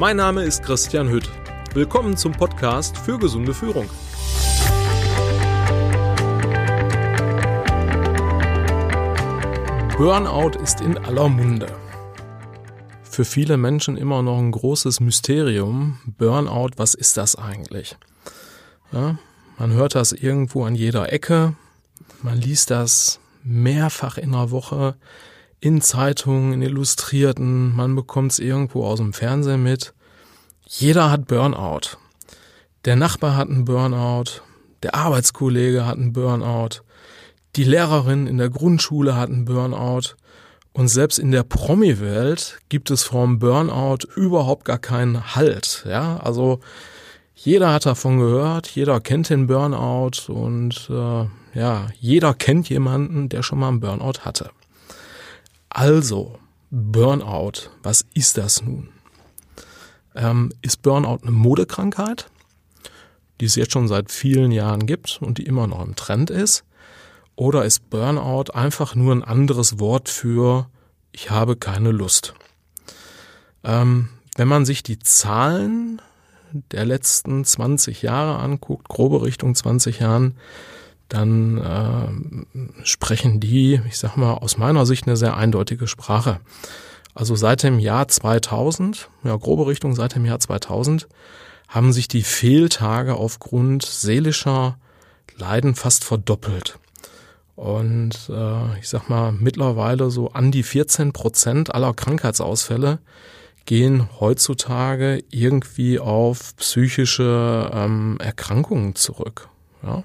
Mein Name ist Christian Hütt. Willkommen zum Podcast für gesunde Führung. Burnout ist in aller Munde. Für viele Menschen immer noch ein großes Mysterium. Burnout, was ist das eigentlich? Ja, man hört das irgendwo an jeder Ecke. Man liest das mehrfach in der Woche in Zeitungen, in Illustrierten. Man bekommt es irgendwo aus dem Fernsehen mit. Jeder hat Burnout. Der Nachbar hat einen Burnout. Der Arbeitskollege hat einen Burnout. Die Lehrerin in der Grundschule hat einen Burnout. Und selbst in der Promi-Welt gibt es vom Burnout überhaupt gar keinen Halt. Ja, also jeder hat davon gehört, jeder kennt den Burnout und äh, ja, jeder kennt jemanden, der schon mal einen Burnout hatte. Also, Burnout, was ist das nun? Ähm, ist Burnout eine Modekrankheit, die es jetzt schon seit vielen Jahren gibt und die immer noch im Trend ist? Oder ist Burnout einfach nur ein anderes Wort für ich habe keine Lust? Ähm, wenn man sich die Zahlen der letzten 20 Jahre anguckt, grobe Richtung 20 Jahren, dann äh, sprechen die, ich sag mal, aus meiner Sicht eine sehr eindeutige Sprache. Also seit dem Jahr 2000, ja, grobe Richtung seit dem Jahr 2000, haben sich die Fehltage aufgrund seelischer Leiden fast verdoppelt. Und äh, ich sag mal, mittlerweile so an die 14 Prozent aller Krankheitsausfälle gehen heutzutage irgendwie auf psychische ähm, Erkrankungen zurück. Ja?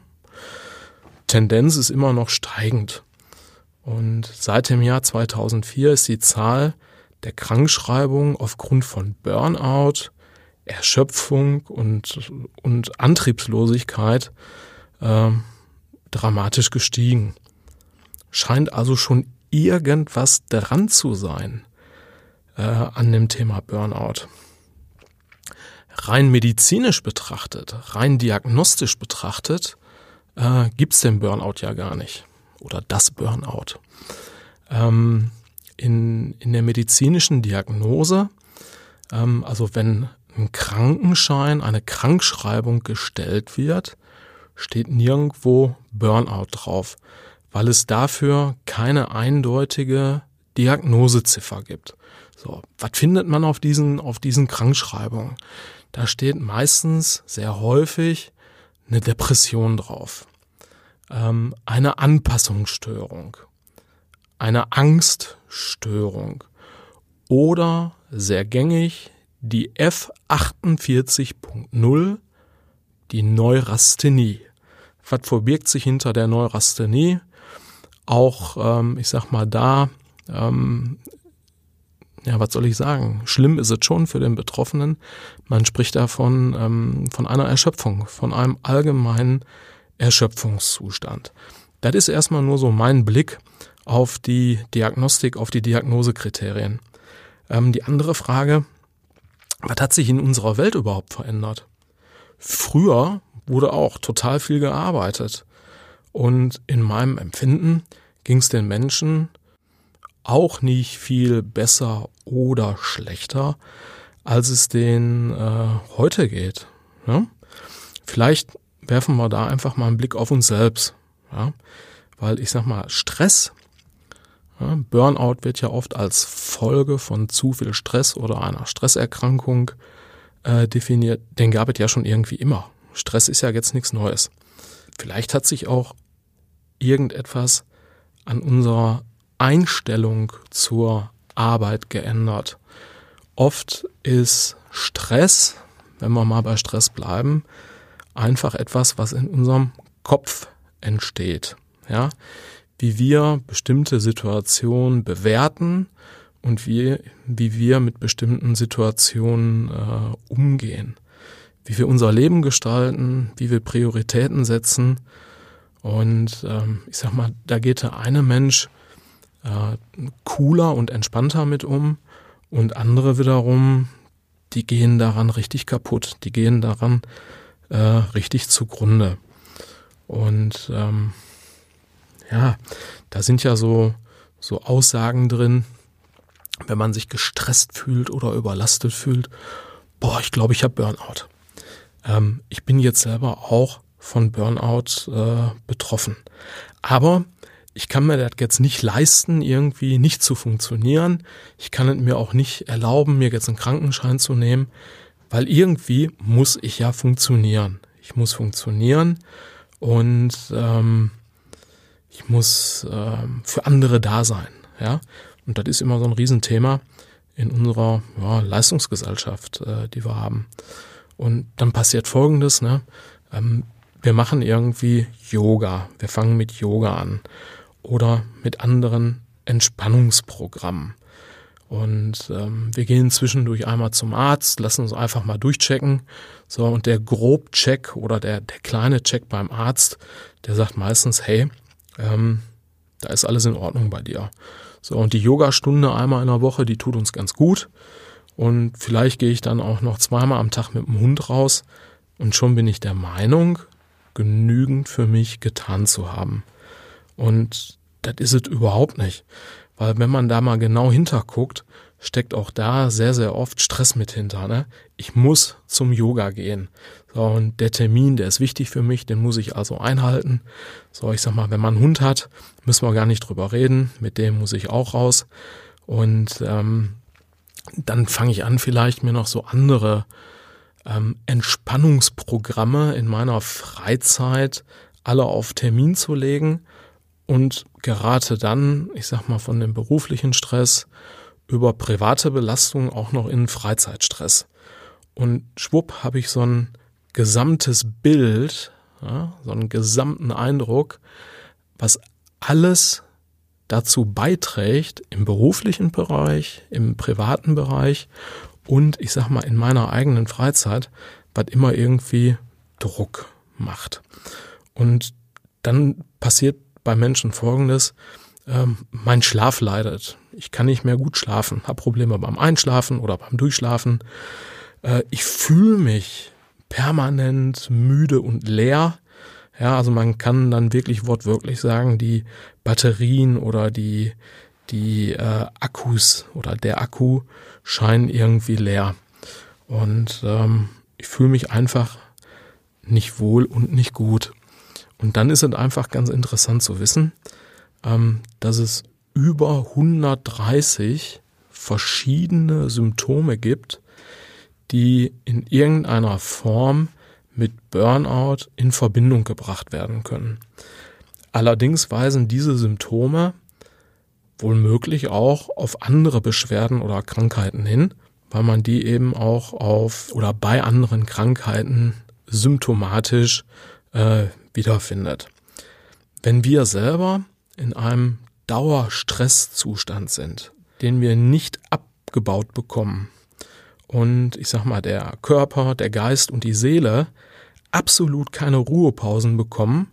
Tendenz ist immer noch steigend. Und seit dem Jahr 2004 ist die Zahl der Krankschreibungen aufgrund von Burnout, Erschöpfung und, und Antriebslosigkeit äh, dramatisch gestiegen. Scheint also schon irgendwas dran zu sein äh, an dem Thema Burnout. Rein medizinisch betrachtet, rein diagnostisch betrachtet, äh, gibt den Burnout ja gar nicht. Oder das Burnout. Ähm, in, in der medizinischen Diagnose, ähm, also wenn ein Krankenschein, eine Krankschreibung gestellt wird, steht nirgendwo Burnout drauf, weil es dafür keine eindeutige Diagnoseziffer gibt. So, was findet man auf diesen, auf diesen Krankschreibungen? Da steht meistens sehr häufig eine Depression drauf, ähm, eine Anpassungsstörung, eine Angststörung oder sehr gängig die F48.0, die Neurasthenie. Was verbirgt sich hinter der Neurasthenie? Auch, ähm, ich sag mal, da ähm, ja, was soll ich sagen? Schlimm ist es schon für den Betroffenen. Man spricht davon ähm, von einer Erschöpfung, von einem allgemeinen Erschöpfungszustand. Das ist erstmal nur so mein Blick auf die Diagnostik, auf die Diagnosekriterien. Ähm, die andere Frage, was hat sich in unserer Welt überhaupt verändert? Früher wurde auch total viel gearbeitet. Und in meinem Empfinden ging es den Menschen auch nicht viel besser oder schlechter, als es denen äh, heute geht. Ja? Vielleicht werfen wir da einfach mal einen Blick auf uns selbst. Ja? Weil ich sag mal, Stress, ja, Burnout wird ja oft als Folge von zu viel Stress oder einer Stresserkrankung äh, definiert. Den gab es ja schon irgendwie immer. Stress ist ja jetzt nichts Neues. Vielleicht hat sich auch irgendetwas an unserer Einstellung zur Arbeit geändert. Oft ist Stress, wenn wir mal bei Stress bleiben, einfach etwas, was in unserem Kopf entsteht. Ja, wie wir bestimmte Situationen bewerten und wie, wie wir mit bestimmten Situationen äh, umgehen, wie wir unser Leben gestalten, wie wir Prioritäten setzen. Und ähm, ich sag mal, da geht der eine Mensch äh, cooler und entspannter mit um und andere wiederum, die gehen daran richtig kaputt, die gehen daran äh, richtig zugrunde. Und ähm, ja, da sind ja so, so Aussagen drin, wenn man sich gestresst fühlt oder überlastet fühlt, boah, ich glaube, ich habe Burnout. Ähm, ich bin jetzt selber auch von Burnout äh, betroffen. Aber ich kann mir das jetzt nicht leisten, irgendwie nicht zu funktionieren. Ich kann es mir auch nicht erlauben, mir jetzt einen Krankenschein zu nehmen, weil irgendwie muss ich ja funktionieren. Ich muss funktionieren und ähm, ich muss ähm, für andere da sein. Ja, und das ist immer so ein Riesenthema in unserer ja, Leistungsgesellschaft, äh, die wir haben. Und dann passiert Folgendes: ne? Ähm, wir machen irgendwie Yoga. Wir fangen mit Yoga an oder mit anderen Entspannungsprogrammen. Und ähm, wir gehen zwischendurch einmal zum Arzt, lassen uns einfach mal durchchecken. So, und der Grobcheck oder der, der kleine Check beim Arzt, der sagt meistens, hey, ähm, da ist alles in Ordnung bei dir. So, und die Yogastunde einmal in der Woche, die tut uns ganz gut. Und vielleicht gehe ich dann auch noch zweimal am Tag mit dem Hund raus. Und schon bin ich der Meinung, genügend für mich getan zu haben. Und das ist es überhaupt nicht. Weil wenn man da mal genau hinterguckt, steckt auch da sehr, sehr oft Stress mit hinter. Ne? Ich muss zum Yoga gehen. So, und der Termin, der ist wichtig für mich, den muss ich also einhalten. So, ich sag mal, wenn man einen Hund hat, müssen wir gar nicht drüber reden. Mit dem muss ich auch raus. Und ähm, dann fange ich an, vielleicht mir noch so andere ähm, Entspannungsprogramme in meiner Freizeit alle auf Termin zu legen und gerate dann, ich sag mal, von dem beruflichen Stress über private Belastung auch noch in Freizeitstress. Und schwupp habe ich so ein gesamtes Bild, ja, so einen gesamten Eindruck, was alles dazu beiträgt, im beruflichen Bereich, im privaten Bereich und ich sag mal in meiner eigenen Freizeit, was immer irgendwie Druck macht. Und dann passiert bei Menschen folgendes, ähm, mein Schlaf leidet. Ich kann nicht mehr gut schlafen, habe Probleme beim Einschlafen oder beim Durchschlafen. Äh, ich fühle mich permanent müde und leer. Ja, also man kann dann wirklich wortwörtlich sagen, die Batterien oder die, die äh, Akkus oder der Akku scheinen irgendwie leer. Und ähm, ich fühle mich einfach nicht wohl und nicht gut. Und dann ist es einfach ganz interessant zu wissen, ähm, dass es über 130 verschiedene Symptome gibt, die in irgendeiner Form mit Burnout in Verbindung gebracht werden können. Allerdings weisen diese Symptome wohl möglich auch auf andere Beschwerden oder Krankheiten hin, weil man die eben auch auf oder bei anderen Krankheiten symptomatisch äh, wiederfindet. Wenn wir selber in einem Dauerstresszustand sind, den wir nicht abgebaut bekommen und ich sag mal der Körper, der Geist und die Seele absolut keine Ruhepausen bekommen,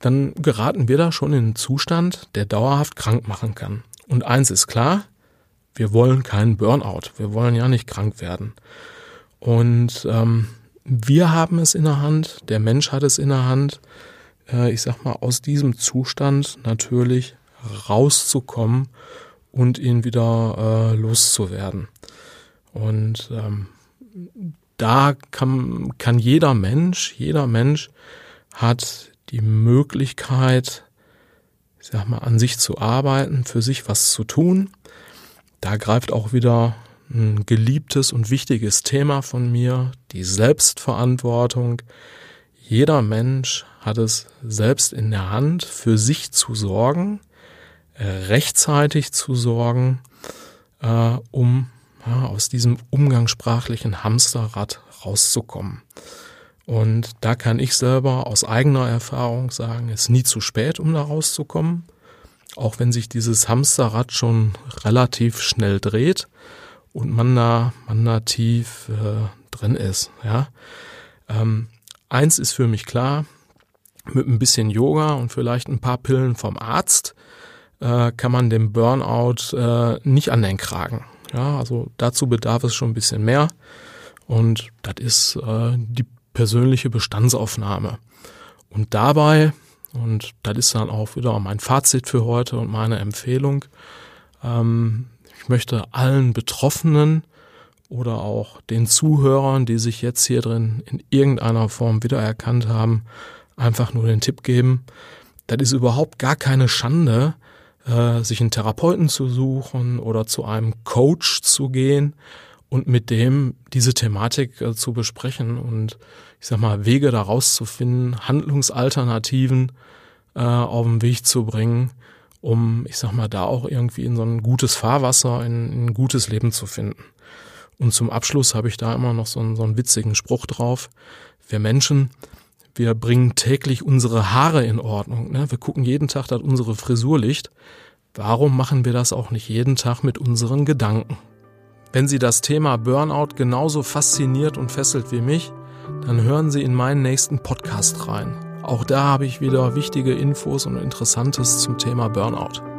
dann geraten wir da schon in einen Zustand, der dauerhaft krank machen kann. Und eins ist klar, wir wollen keinen Burnout, wir wollen ja nicht krank werden. Und ähm, wir haben es in der Hand, der Mensch hat es in der Hand, äh, ich sag mal, aus diesem Zustand natürlich rauszukommen und ihn wieder äh, loszuwerden. Und ähm, da kann, kann jeder Mensch, jeder Mensch hat die Möglichkeit, ich sag mal, an sich zu arbeiten, für sich was zu tun. Da greift auch wieder ein geliebtes und wichtiges Thema von mir, die Selbstverantwortung. Jeder Mensch hat es selbst in der Hand, für sich zu sorgen, äh, rechtzeitig zu sorgen, äh, um aus diesem umgangssprachlichen Hamsterrad rauszukommen. Und da kann ich selber aus eigener Erfahrung sagen, es ist nie zu spät, um da rauszukommen. Auch wenn sich dieses Hamsterrad schon relativ schnell dreht und man da, man da tief äh, drin ist. Ja. Ähm, eins ist für mich klar, mit ein bisschen Yoga und vielleicht ein paar Pillen vom Arzt äh, kann man dem Burnout äh, nicht an den Kragen. Ja, also dazu bedarf es schon ein bisschen mehr. Und das ist äh, die persönliche Bestandsaufnahme. Und dabei, und das ist dann auch wieder mein Fazit für heute und meine Empfehlung, ähm, ich möchte allen Betroffenen oder auch den Zuhörern, die sich jetzt hier drin in irgendeiner Form wiedererkannt haben, einfach nur den Tipp geben, das ist überhaupt gar keine Schande, äh, sich einen Therapeuten zu suchen oder zu einem Coach zu gehen und mit dem diese Thematik äh, zu besprechen und ich sag mal Wege daraus zu finden, Handlungsalternativen äh, auf den Weg zu bringen, um ich sag mal da auch irgendwie in so ein gutes Fahrwasser, in, in ein gutes Leben zu finden. Und zum Abschluss habe ich da immer noch so einen, so einen witzigen Spruch drauf. Wir Menschen, wir bringen täglich unsere Haare in Ordnung. Ne? Wir gucken jeden Tag, dass unsere Frisur liegt. Warum machen wir das auch nicht jeden Tag mit unseren Gedanken? Wenn Sie das Thema Burnout genauso fasziniert und fesselt wie mich, dann hören Sie in meinen nächsten Podcast rein. Auch da habe ich wieder wichtige Infos und Interessantes zum Thema Burnout.